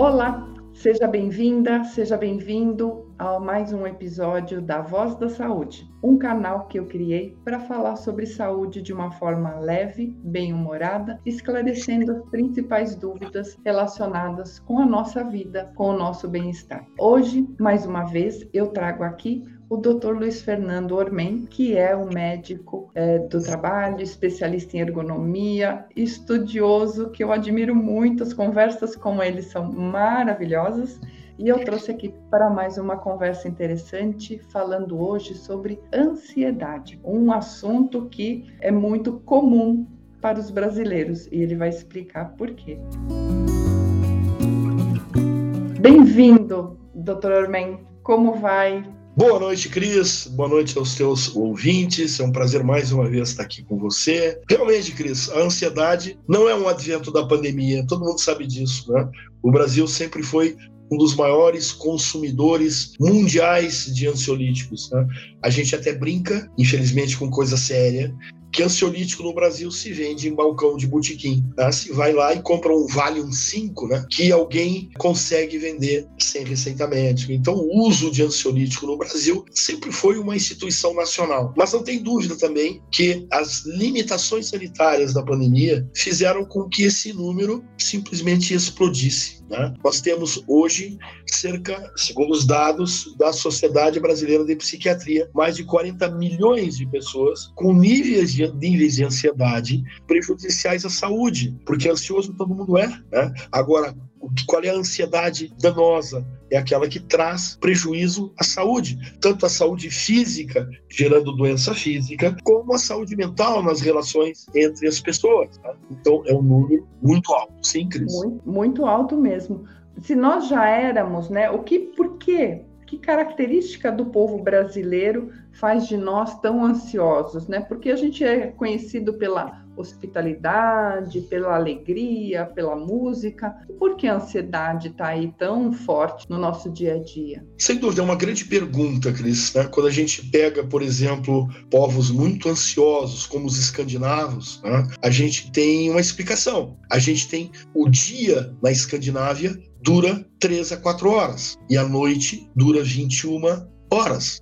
Olá, seja bem-vinda, seja bem-vindo a mais um episódio da Voz da Saúde, um canal que eu criei para falar sobre saúde de uma forma leve, bem-humorada, esclarecendo as principais dúvidas relacionadas com a nossa vida, com o nosso bem-estar. Hoje, mais uma vez, eu trago aqui o Dr. Luiz Fernando Ormen, que é um médico é, do trabalho, especialista em ergonomia, estudioso, que eu admiro muito. As conversas com ele são maravilhosas e eu trouxe aqui para mais uma conversa interessante, falando hoje sobre ansiedade, um assunto que é muito comum para os brasileiros e ele vai explicar por quê. Bem-vindo, doutor Ormen. Como vai? Boa noite, Cris. Boa noite aos teus ouvintes. É um prazer mais uma vez estar aqui com você. Realmente, Cris, a ansiedade não é um advento da pandemia. Todo mundo sabe disso, né? O Brasil sempre foi um dos maiores consumidores mundiais de ansiolíticos. Né? A gente até brinca, infelizmente, com coisa séria, que ansiolítico no Brasil se vende em balcão de botequim. Tá? Se vai lá e compra um Valium 5, né, que alguém consegue vender sem receita médica. Então, o uso de ansiolítico no Brasil sempre foi uma instituição nacional. Mas não tem dúvida também que as limitações sanitárias da pandemia fizeram com que esse número simplesmente explodisse. Né? Nós temos hoje cerca, segundo os dados da Sociedade Brasileira de Psiquiatria, mais de 40 milhões de pessoas com níveis de, níveis de ansiedade prejudiciais à saúde, porque ansioso todo mundo é. Né? Agora, qual é a ansiedade danosa? É aquela que traz prejuízo à saúde, tanto a saúde física, gerando doença física, como a saúde mental nas relações entre as pessoas. Tá? Então, é um número muito alto, sim, Cris? Muito, muito alto mesmo. Se nós já éramos, né? O que, por quê? Que característica do povo brasileiro faz de nós tão ansiosos, né? Porque a gente é conhecido pela hospitalidade, pela alegria, pela música. Por que a ansiedade está aí tão forte no nosso dia a dia? Sem dúvida, é uma grande pergunta, Cris. Né? Quando a gente pega, por exemplo, povos muito ansiosos, como os escandinavos, né? a gente tem uma explicação. A gente tem o dia na Escandinávia dura 3 a 4 horas e a noite dura 21 horas.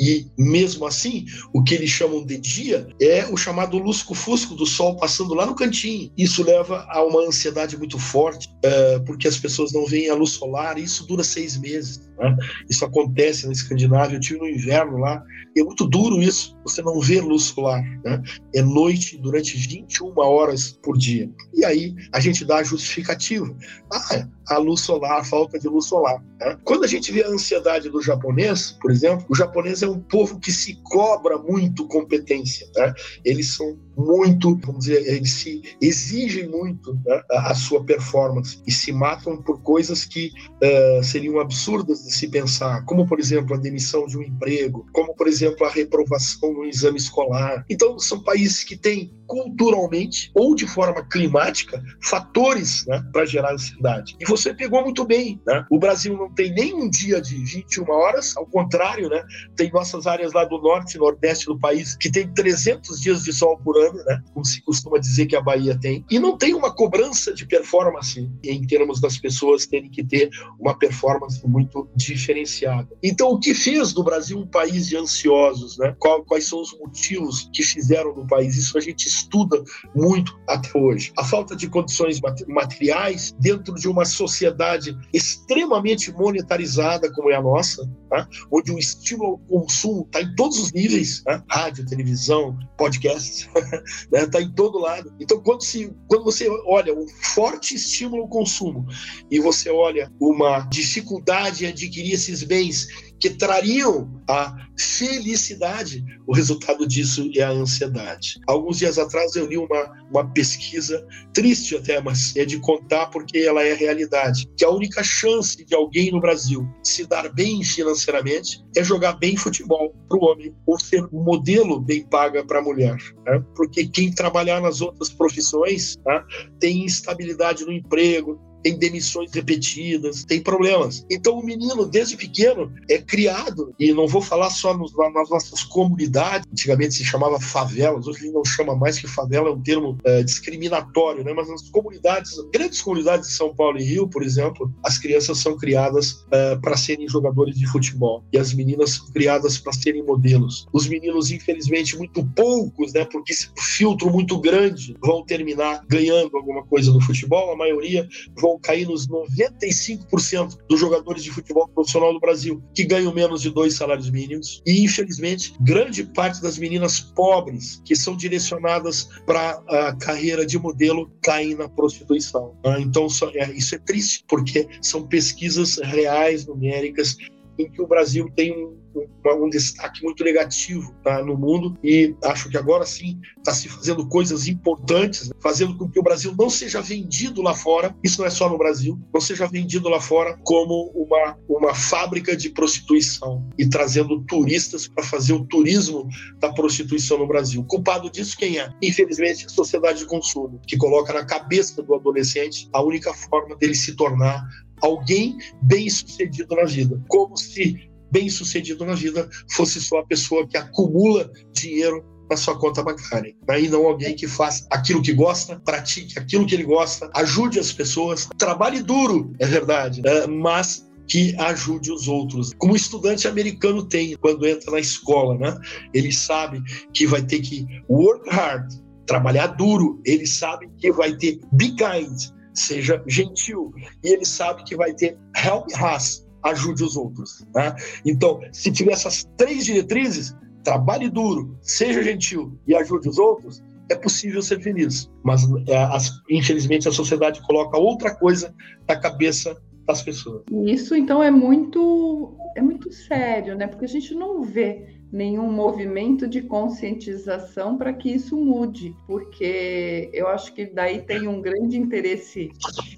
E mesmo assim, o que eles chamam de dia é o chamado lusco-fusco do sol passando lá no cantinho. Isso leva a uma ansiedade muito forte, é, porque as pessoas não veem a luz solar, e isso dura seis meses. Né? Isso acontece na Escandinávia, eu tive no inverno lá, e é muito duro isso, você não vê luz solar. Né? É noite durante 21 horas por dia. E aí a gente dá a justificativa. Ah, a luz solar, a falta de luz solar. Né? Quando a gente vê a ansiedade do japonês, por exemplo, o japonês é um povo que se cobra muito competência. Né? Eles são muito, vamos dizer, eles se exigem muito né, a, sua performance e se matam por coisas que uh, seriam absurdas de se pensar, como por exemplo a demissão de um emprego, como por exemplo a reprovação no exame escolar. Então são países que têm culturalmente ou de forma climática fatores né, para gerar ansiedade. E você pegou muito bem, né? O Brasil não tem nem um dia de 21 horas, ao contrário, né? Tem nossas áreas lá do norte e nordeste do país que tem 300 dias de sol por ano né? Como se costuma dizer que a Bahia tem. E não tem uma cobrança de performance em termos das pessoas terem que ter uma performance muito diferenciada. Então, o que fez do Brasil um país de ansiosos, né? Quais são os motivos que fizeram do país? Isso a gente estuda muito até hoje. A falta de condições materiais dentro de uma sociedade extremamente monetarizada como é a nossa, tá? onde o estímulo ao consumo está em todos os níveis, né? rádio, televisão, podcast, né? Tá em todo lado. Então, quando, se, quando você olha um forte estímulo ao consumo e você olha uma dificuldade em adquirir esses bens que trariam a felicidade, o resultado disso é a ansiedade. Alguns dias atrás eu li uma, uma pesquisa, triste até, mas é de contar porque ela é realidade, que a única chance de alguém no Brasil se dar bem financeiramente é jogar bem futebol para o homem, ou ser um modelo bem paga para a mulher. Né? Porque quem trabalhar nas outras profissões tá, tem instabilidade no emprego, tem demissões repetidas, tem problemas. Então o menino, desde pequeno, é criado, e não vou falar só nos, nas nossas comunidades, antigamente se chamava favelas, hoje não chama mais que favela, é um termo é, discriminatório, né? mas nas comunidades, grandes comunidades de São Paulo e Rio, por exemplo, as crianças são criadas é, para serem jogadores de futebol e as meninas são criadas para serem modelos. Os meninos, infelizmente, muito poucos, né? porque esse filtro muito grande, vão terminar ganhando alguma coisa no futebol, a maioria vão cair nos 95% dos jogadores de futebol profissional do Brasil, que ganham menos de dois salários mínimos. E, infelizmente, grande parte das meninas pobres que são direcionadas para a carreira de modelo caem na prostituição. Né? Então, é, isso é triste, porque são pesquisas reais, numéricas, em que o Brasil tem um um, um destaque muito negativo tá, no mundo e acho que agora sim está se fazendo coisas importantes, né, fazendo com que o Brasil não seja vendido lá fora, isso não é só no Brasil, não seja vendido lá fora como uma, uma fábrica de prostituição e trazendo turistas para fazer o turismo da prostituição no Brasil. Culpado disso quem é? Infelizmente, a sociedade de consumo, que coloca na cabeça do adolescente a única forma dele se tornar alguém bem sucedido na vida. Como se bem sucedido na vida fosse só a pessoa que acumula dinheiro na sua conta bancária. E não alguém que faz aquilo que gosta, pratique aquilo que ele gosta, ajude as pessoas, trabalhe duro, é verdade, né? mas que ajude os outros. Como o estudante americano tem quando entra na escola, né? Ele sabe que vai ter que work hard, trabalhar duro, ele sabe que vai ter be kind, seja gentil, e ele sabe que vai ter help us, ajude os outros. Né? Então, se tiver essas três diretrizes, trabalhe duro, seja gentil e ajude os outros, é possível ser feliz. Mas, é, infelizmente, a sociedade coloca outra coisa na cabeça das pessoas. Isso, então, é muito, é muito sério, né? Porque a gente não vê nenhum movimento de conscientização para que isso mude, porque eu acho que daí tem um grande interesse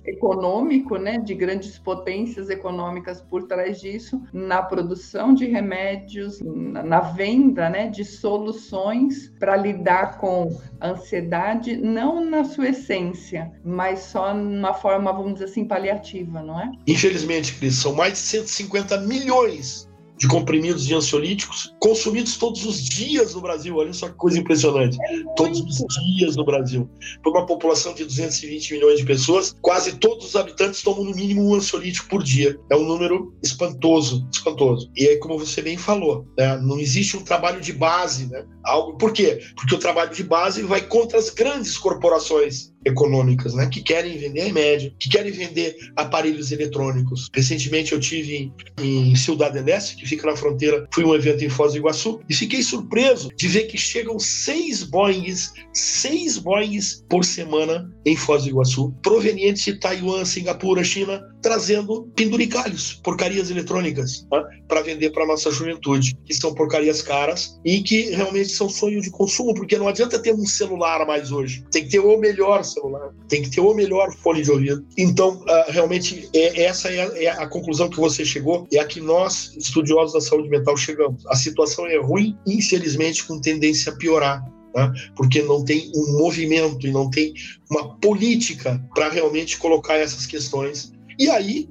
econômico, né, de grandes potências econômicas por trás disso, na produção de remédios, na venda, né, de soluções para lidar com a ansiedade, não na sua essência, mas só numa forma, vamos dizer assim, paliativa, não é? Infelizmente, Cris, são mais de 150 milhões de comprimidos de ansiolíticos consumidos todos os dias no Brasil. Olha só que coisa impressionante. É todos os dias no Brasil. Por uma população de 220 milhões de pessoas, quase todos os habitantes tomam no mínimo um ansiolítico por dia. É um número espantoso, espantoso. E aí, como você bem falou, né, não existe um trabalho de base, né? Algo, por quê? Porque o trabalho de base vai contra as grandes corporações econômicas, né, que querem vender remédio, que querem vender aparelhos eletrônicos. Recentemente eu tive em Ciudad del Este, que fica na fronteira, fui um evento em Foz do Iguaçu e fiquei surpreso de ver que chegam seis Boeings, seis Boeings por semana em Foz do Iguaçu, provenientes de Taiwan, Singapura, China, trazendo penduricalhos, porcarias eletrônicas, né, para vender para nossa juventude, que são porcarias caras e que realmente são sonho de consumo, porque não adianta ter um celular mais hoje, tem que ter o melhor celular, tem que ter o melhor fone de ouvido. Então, uh, realmente, é, essa é a, é a, conclusão que você chegou, é a que nós, estudiosos da saúde mental, chegamos. A situação é ruim, infelizmente, com tendência a piorar. Tá? Porque não tem um movimento e não tem uma política para realmente colocar essas questões. E aí,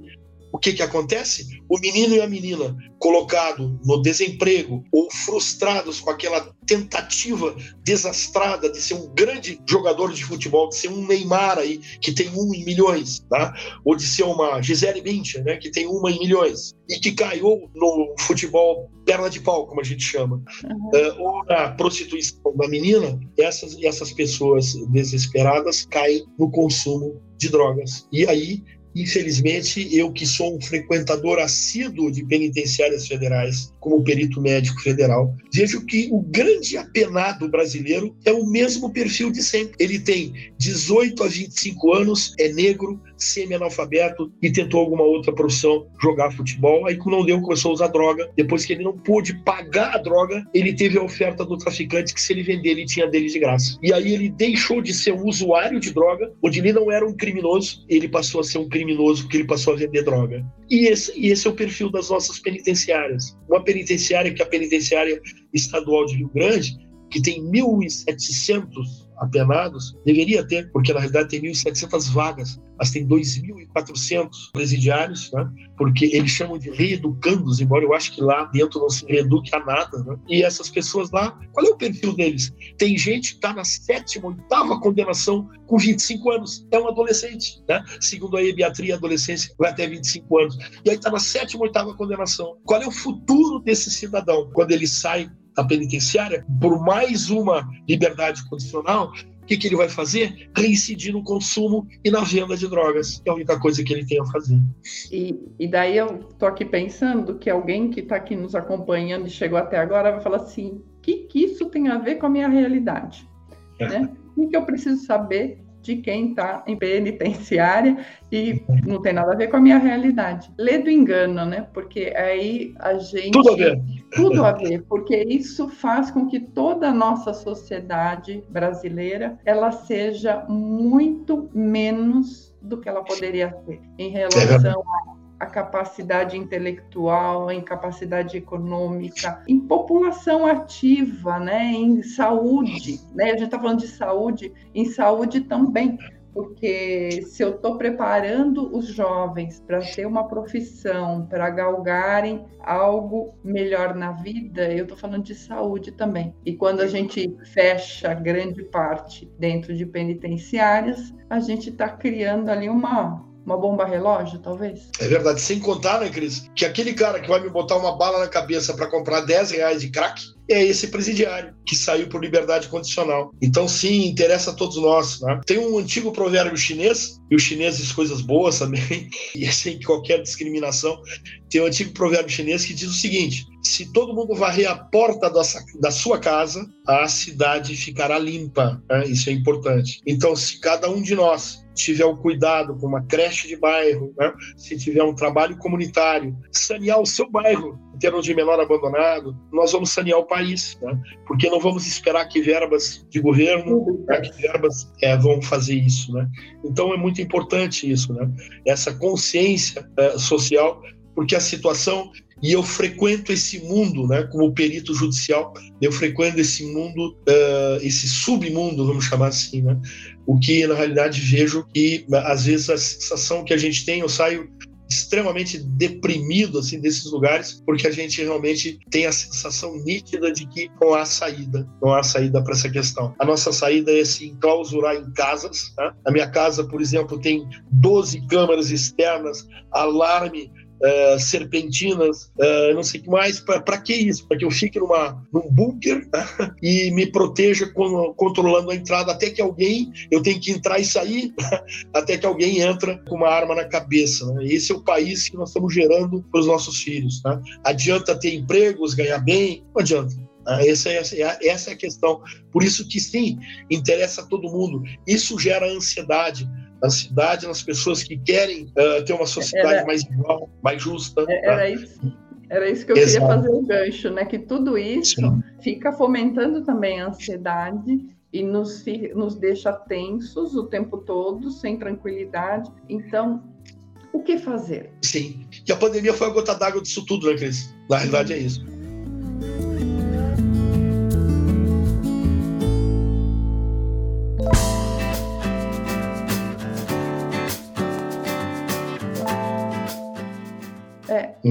o que, que acontece? O menino e a menina colocado no desemprego ou frustrados com aquela tentativa desastrada de ser um grande jogador de futebol, de ser um Neymar aí, que tem um em milhões, tá? ou de ser uma Gisele Bündchen, né, que tem uma em milhões, e que caiu no futebol perna de pau, como a gente chama, uhum. uh, ou na prostituição da menina, essas, essas pessoas desesperadas caem no consumo de drogas. E aí Infelizmente, eu que sou um frequentador assíduo de penitenciárias federais, como perito médico federal, vejo que o grande apenado brasileiro é o mesmo perfil de sempre. Ele tem 18 a 25 anos, é negro, semi-analfabeto e tentou alguma outra profissão, jogar futebol. Aí, quando não deu, começou a usar droga. Depois que ele não pôde pagar a droga, ele teve a oferta do traficante que, se ele vender, ele tinha dele de graça. E aí, ele deixou de ser um usuário de droga, onde ele não era um criminoso, ele passou a ser um criminoso porque ele passou a vender droga. E esse, e esse é o perfil das nossas penitenciárias. Uma penitenciária que é a penitenciária estadual de Rio Grande, que tem 1.700 apenados, deveria ter, porque na realidade tem 1.700 vagas, mas tem 2.400 presidiários, né? porque eles chamam de reeducandos, embora eu acho que lá dentro não se reeduque a nada. Né? E essas pessoas lá, qual é o perfil deles? Tem gente que está na sétima, oitava condenação com 25 anos, é um adolescente, né? segundo a ebiatria, adolescência vai até 25 anos, e aí está na sétima, oitava condenação. Qual é o futuro desse cidadão quando ele sai da penitenciária por mais uma liberdade condicional, o que, que, ele vai fazer? Reincidir no consumo e na venda de drogas. É a única coisa que ele tem a fazer. E, e daí eu tô aqui pensando que alguém que está aqui nos acompanhando e chegou até agora vai falar assim: o que, que isso tem a ver com a minha realidade? É. Né? O que eu preciso saber de quem está em penitenciária e não tem nada a ver com a minha realidade. Lê do engano, né? Porque aí a gente. Tudo a ver. Tudo a ver, porque isso faz com que toda a nossa sociedade brasileira ela seja muito menos do que ela poderia ser em relação a a capacidade intelectual, a incapacidade econômica, em população ativa, né, em saúde, né? A gente está falando de saúde, em saúde também, porque se eu estou preparando os jovens para ter uma profissão, para galgarem algo melhor na vida, eu estou falando de saúde também. E quando a gente fecha grande parte dentro de penitenciárias, a gente está criando ali uma uma bomba relógio, talvez? É verdade. Sem contar, né, Cris, que aquele cara que vai me botar uma bala na cabeça para comprar 10 reais de crack é esse presidiário que saiu por liberdade condicional. Então, sim, interessa a todos nós. Né? Tem um antigo provérbio chinês, e os chineses coisas boas também, e sem qualquer discriminação. Tem um antigo provérbio chinês que diz o seguinte: se todo mundo varrer a porta da, da sua casa, a cidade ficará limpa. Né? Isso é importante. Então, se cada um de nós tiver o cuidado com uma creche de bairro, né? se tiver um trabalho comunitário, sanear o seu bairro em termos de menor abandonado, nós vamos sanear o país, né? porque não vamos esperar que verbas de governo, né? que verbas é, vão fazer isso. Né? Então é muito importante isso, né? essa consciência é, social, porque a situação e eu frequento esse mundo, né, como perito judicial, eu frequento esse mundo, uh, esse submundo, vamos chamar assim, né, o que na realidade vejo que às vezes a sensação que a gente tem, eu saio extremamente deprimido assim desses lugares, porque a gente realmente tem a sensação nítida de que não há saída, não há saída para essa questão. A nossa saída é se enclausurar em casas. Né? A minha casa, por exemplo, tem 12 câmeras externas, alarme uh, serpentinas, uh, não sei o que mais. Para que isso? Para que eu fique numa, num bunker né? e me proteja com, controlando a entrada até que alguém, eu tenho que entrar e sair, até que alguém entra com uma arma na cabeça. Né? Esse é o país que nós estamos gerando para os nossos filhos. Né? Adianta ter empregos, ganhar bem? Não adianta. Essa é, essa é a questão. Por isso que sim, interessa a todo mundo. Isso gera ansiedade na cidade, nas pessoas que querem uh, ter uma sociedade era, mais igual, mais justa. É, tá? Era isso. Era isso que eu Exato. queria fazer o gancho, né? Que tudo isso Sim. fica fomentando também a ansiedade e nos, nos deixa tensos o tempo todo, sem tranquilidade. Então, o que fazer? Sim. E a pandemia foi a gota d'água disso tudo, né, Cris? Na realidade é isso.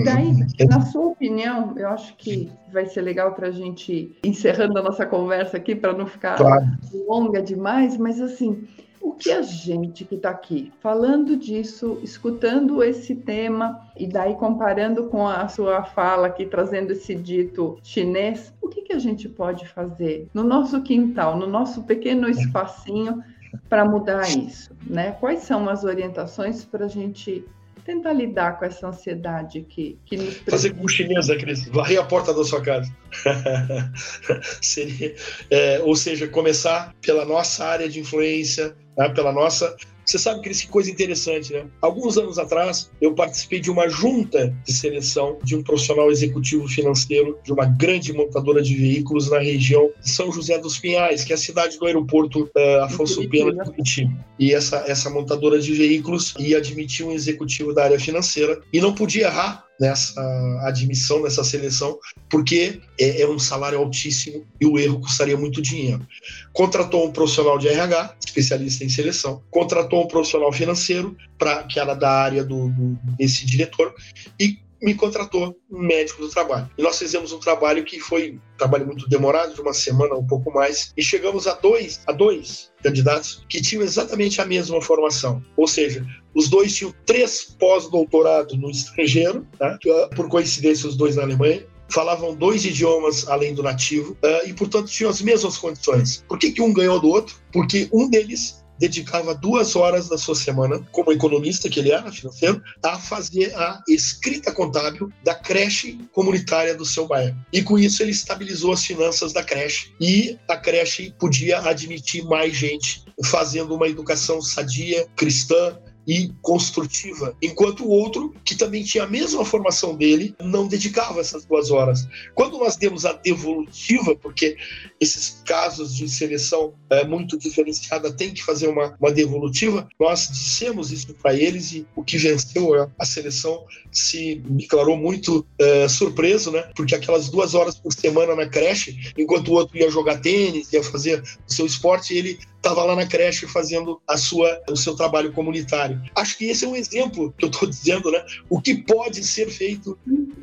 Daí, uhum. na sua opinião, eu acho que vai ser legal para a gente ir encerrando a nossa conversa aqui, para não ficar claro. longa demais, mas assim, o que a gente que está aqui falando disso, escutando esse tema e daí comparando com a sua fala aqui, trazendo esse dito chinês, o que, que a gente pode fazer no nosso quintal, no nosso pequeno espacinho para mudar isso? Né? Quais são as orientações para a gente tentar lidar com essa ansiedade que, que nos Fazer com chinês, né, Cris? Varrer a porta da sua casa. Seria, é, ou seja, começar pela nossa área de influência, né, pela nossa você sabe que que coisa interessante, né? Alguns anos atrás, eu participei de uma junta de seleção de um profissional executivo financeiro de uma grande montadora de veículos na região de São José dos Pinhais, que é a cidade do aeroporto uh, Afonso Pena de Curitiba. E essa, essa montadora de veículos ia admitir um executivo da área financeira e não podia errar nessa admissão, nessa seleção, porque é, é, um salário altíssimo e o erro custaria muito dinheiro. Contratou um profissional de RH, especialista em seleção, contratou um profissional financeiro, pra, que era da área do, do desse diretor, e me contratou um médico do trabalho. E nós fizemos um trabalho que foi um trabalho muito demorado, de uma semana, um pouco mais, e chegamos a dois, a dois candidatos que tinham exatamente a mesma formação. Ou seja, os dois tinham três pós-doutorado no estrangeiro, tá? por coincidência, os dois na Alemanha, falavam dois idiomas além do nativo uh, e, portanto, tinham as mesmas condições. Por que, que um ganhou do outro? Porque um deles dedicava duas horas da sua semana, como economista que ele era, financeiro, a fazer a escrita contábil da creche comunitária do seu bairro. E com isso ele estabilizou as finanças da creche e a creche podia admitir mais gente fazendo uma educação sadia, cristã, e construtiva, enquanto o outro, que também tinha a mesma formação dele, não dedicava essas duas horas. Quando nós demos a devolutiva, porque esses casos de seleção é, muito diferenciada tem que fazer uma, uma devolutiva, nós dissemos isso para eles e o que venceu a, seleção se declarou muito é, surpreso, né? Porque aquelas duas horas por semana na creche, enquanto o outro ia jogar tênis, ia fazer o seu esporte, ele estava lá na creche fazendo a sua, o seu trabalho comunitário. Acho que esse é um exemplo que eu estou dizendo, né? O que pode ser feito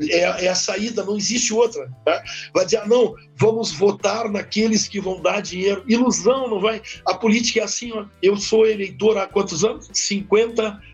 é, é a saída, não existe outra. Tá? Vai dizer, ah, não, vamos votar naqueles que vão dar dinheiro. Ilusão, não vai. A política é assim, ó. Eu sou eleitor há quantos anos? 50 e dois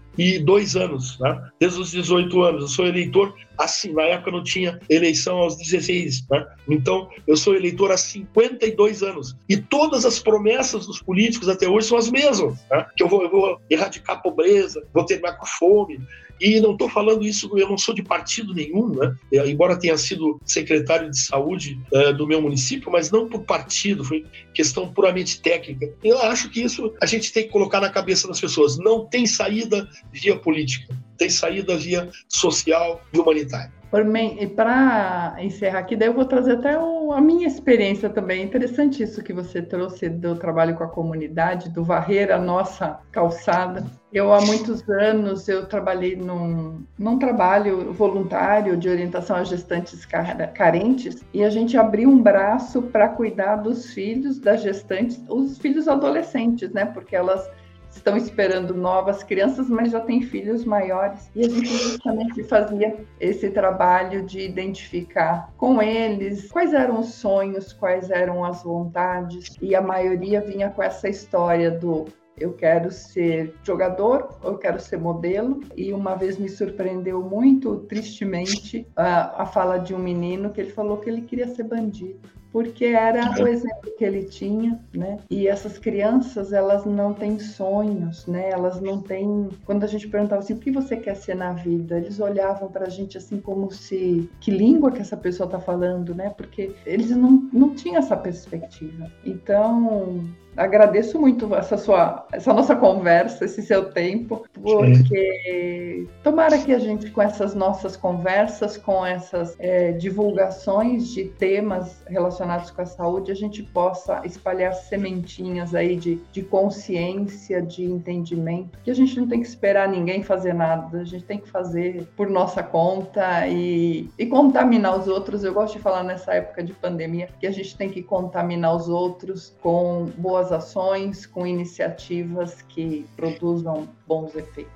anos, né? desde os 18 anos. Eu sou eleitor assim, na época não tinha eleição aos 16, né? Então, eu sou eleitor há 52 anos. E todas as promessas dos políticos até hoje são as mesmas, né? Que eu vou, eu vou erradicar a pobreza, vou terminar com fome, e não estou falando isso, eu não sou de partido nenhum, né? embora tenha sido secretário de saúde uh, do meu município, mas não por partido, foi questão puramente técnica. Eu acho que isso a gente tem que colocar na cabeça das pessoas. Não tem saída via política, tem saída via social e humanitária. Para encerrar aqui, daí eu vou trazer até o, a minha experiência também. interessante isso que você trouxe do trabalho com a comunidade, do varrer a nossa calçada. Eu, há muitos anos, eu trabalhei num, num trabalho voluntário de orientação a gestantes carentes e a gente abriu um braço para cuidar dos filhos das gestantes, os filhos adolescentes, né? Porque elas estão esperando novas crianças, mas já têm filhos maiores. E a gente justamente fazia esse trabalho de identificar com eles quais eram os sonhos, quais eram as vontades. E a maioria vinha com essa história do eu quero ser jogador, eu quero ser modelo. E uma vez me surpreendeu muito, tristemente, a, a fala de um menino que ele falou que ele queria ser bandido porque era o exemplo que ele tinha, né? E essas crianças, elas não têm sonhos, né? Elas não têm. Quando a gente perguntava assim, o que você quer ser na vida? Eles olhavam para a gente assim como se que língua que essa pessoa está falando, né? Porque eles não, não tinham essa perspectiva. Então agradeço muito essa sua, essa nossa conversa, esse seu tempo, porque Sim. tomara que a gente, com essas nossas conversas, com essas é, divulgações de temas relacionados com a saúde, a gente possa espalhar sementinhas aí de, de consciência, de entendimento, que a gente não tem que esperar ninguém fazer nada, a gente tem que fazer por nossa conta e, e contaminar os outros. Eu gosto de falar nessa época de pandemia que a gente tem que contaminar os outros com boas boas ações, com iniciativas que produzam bons efeitos.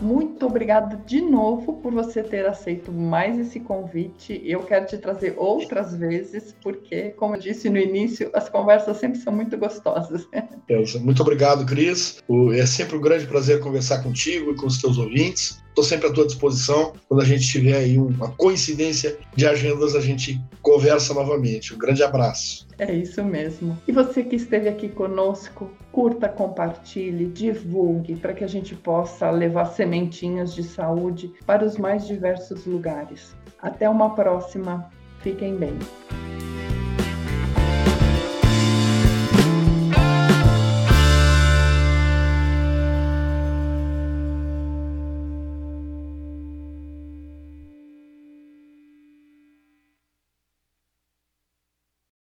Muito obrigada de novo por você ter aceito mais esse convite. Eu quero te trazer outras vezes, porque, como eu disse no início, as conversas sempre são muito gostosas. Muito obrigado, Cris. É sempre um grande prazer conversar contigo e com os teus ouvintes. Estou sempre à tua disposição. Quando a gente tiver aí uma coincidência de agendas, a gente conversa novamente. Um grande abraço. É isso mesmo. E você que esteve aqui conosco, curta, compartilhe, divulgue para que a gente possa levar sementinhas de saúde para os mais diversos lugares. Até uma próxima. Fiquem bem.